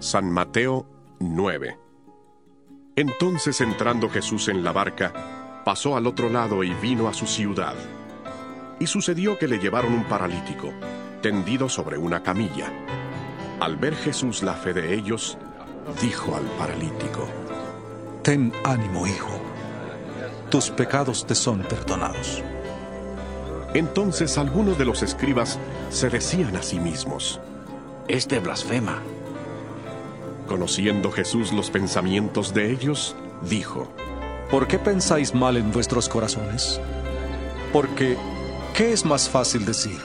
San Mateo 9 Entonces entrando Jesús en la barca, pasó al otro lado y vino a su ciudad. Y sucedió que le llevaron un paralítico, tendido sobre una camilla. Al ver Jesús la fe de ellos, dijo al paralítico, Ten ánimo, hijo, tus pecados te son perdonados. Entonces algunos de los escribas se decían a sí mismos, Este blasfema. Conociendo Jesús los pensamientos de ellos, dijo, ¿Por qué pensáis mal en vuestros corazones? Porque, ¿qué es más fácil decir?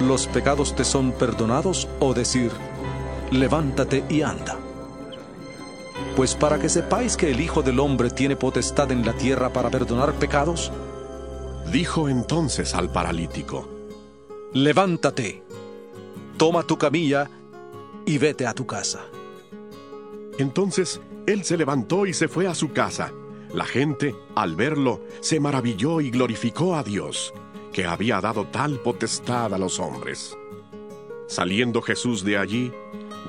¿Los pecados te son perdonados o decir, levántate y anda? Pues para que sepáis que el Hijo del Hombre tiene potestad en la tierra para perdonar pecados, dijo entonces al paralítico, levántate, toma tu camilla y vete a tu casa. Entonces él se levantó y se fue a su casa. La gente, al verlo, se maravilló y glorificó a Dios, que había dado tal potestad a los hombres. Saliendo Jesús de allí,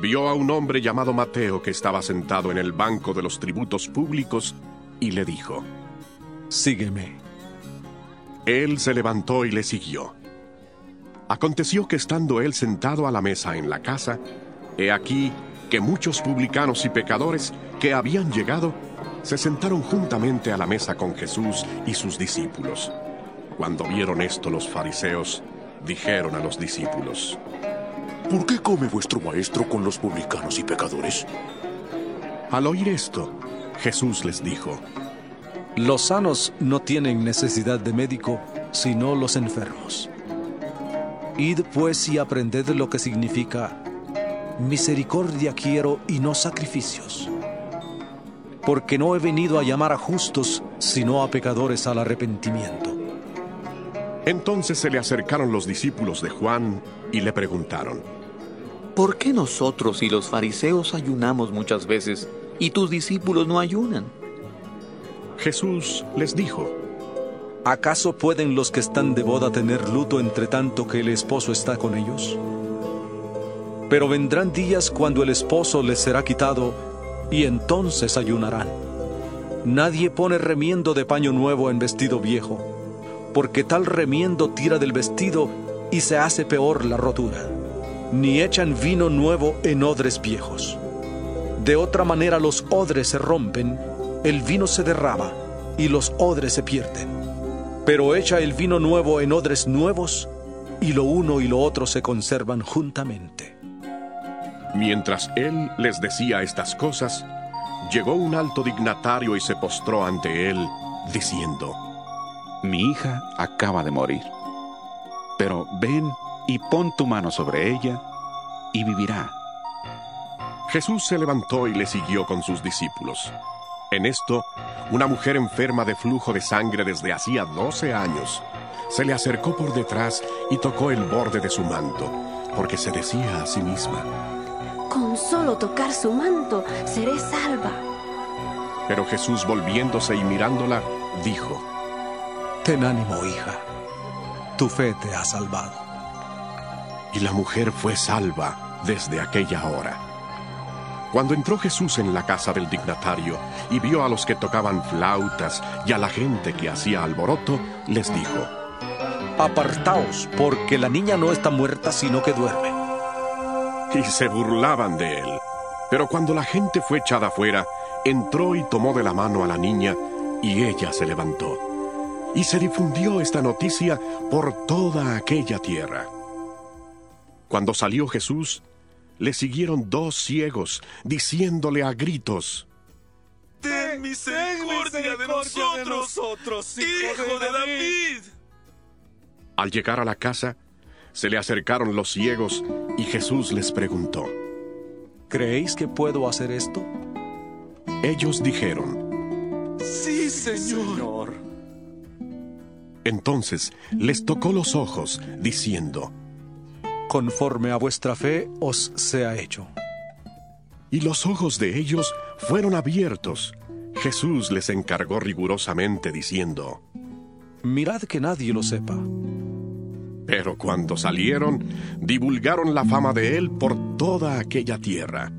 vio a un hombre llamado Mateo que estaba sentado en el banco de los tributos públicos y le dijo, Sígueme. Él se levantó y le siguió. Aconteció que estando él sentado a la mesa en la casa, he aquí que muchos publicanos y pecadores que habían llegado se sentaron juntamente a la mesa con Jesús y sus discípulos. Cuando vieron esto los fariseos, dijeron a los discípulos, ¿Por qué come vuestro maestro con los publicanos y pecadores? Al oír esto, Jesús les dijo, Los sanos no tienen necesidad de médico, sino los enfermos. Id pues y aprended lo que significa misericordia quiero y no sacrificios. Porque no he venido a llamar a justos, sino a pecadores al arrepentimiento. Entonces se le acercaron los discípulos de Juan y le preguntaron, ¿Por qué nosotros y los fariseos ayunamos muchas veces y tus discípulos no ayunan? Jesús les dijo, ¿Acaso pueden los que están de boda tener luto entre tanto que el esposo está con ellos? Pero vendrán días cuando el esposo les será quitado y entonces ayunarán. Nadie pone remiendo de paño nuevo en vestido viejo, porque tal remiendo tira del vestido y se hace peor la rotura. Ni echan vino nuevo en odres viejos. De otra manera los odres se rompen, el vino se derrama y los odres se pierden. Pero echa el vino nuevo en odres nuevos y lo uno y lo otro se conservan juntamente. Mientras él les decía estas cosas, llegó un alto dignatario y se postró ante él, diciendo, Mi hija acaba de morir, pero ven y pon tu mano sobre ella y vivirá. Jesús se levantó y le siguió con sus discípulos. En esto, una mujer enferma de flujo de sangre desde hacía doce años se le acercó por detrás y tocó el borde de su manto, porque se decía a sí misma, solo tocar su manto seré salva. Pero Jesús volviéndose y mirándola, dijo, Ten ánimo, hija, tu fe te ha salvado. Y la mujer fue salva desde aquella hora. Cuando entró Jesús en la casa del dignatario y vio a los que tocaban flautas y a la gente que hacía alboroto, les dijo, Apartaos, porque la niña no está muerta, sino que duerme y se burlaban de él. Pero cuando la gente fue echada afuera, entró y tomó de la mano a la niña, y ella se levantó. Y se difundió esta noticia por toda aquella tierra. Cuando salió Jesús, le siguieron dos ciegos, diciéndole a gritos, Ten misericordia, de, nosotros, hijo, de David. Al llegar a la casa, Se le acercaron los ciegos y Jesús les preguntó, ¿Creéis que puedo hacer esto? Ellos dijeron, Sí, Señor. Entonces les tocó los ojos, diciendo, Conforme a vuestra fe os sea hecho. Y los ojos de ellos fueron abiertos. Jesús les encargó rigurosamente, diciendo, Mirad que nadie lo sepa. Pero cuando salieron, divulgaron la fama de él por toda aquella tierra.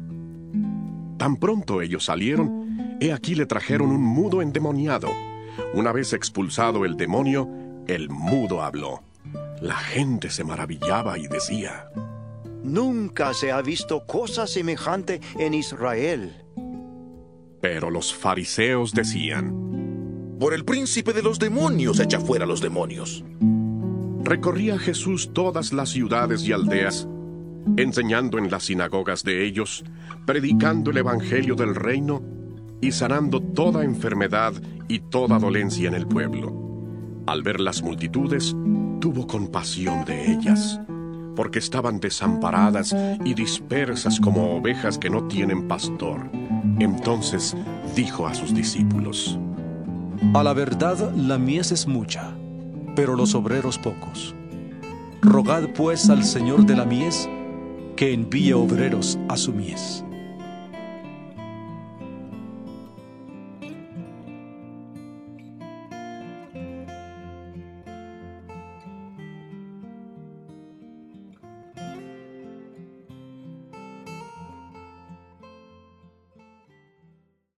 Tan pronto ellos salieron, he aquí le trajeron un mudo endemoniado. Una vez expulsado el demonio, el mudo habló. La gente se maravillaba y decía, Nunca se ha visto cosa semejante en Israel. Pero los fariseos decían, Por el príncipe de los demonios echa fuera los demonios. Recorría Jesús todas las ciudades y aldeas, enseñando en las sinagogas de ellos, predicando el Evangelio del reino y sanando toda enfermedad y toda dolencia en el pueblo. Al ver las multitudes, tuvo compasión de ellas, porque estaban desamparadas y dispersas como ovejas que no tienen pastor. Entonces dijo a sus discípulos, A la verdad la mies es mucha, pero los obreros pocos. Rogad pues al Señor de la mies que envíe obreros a su mies.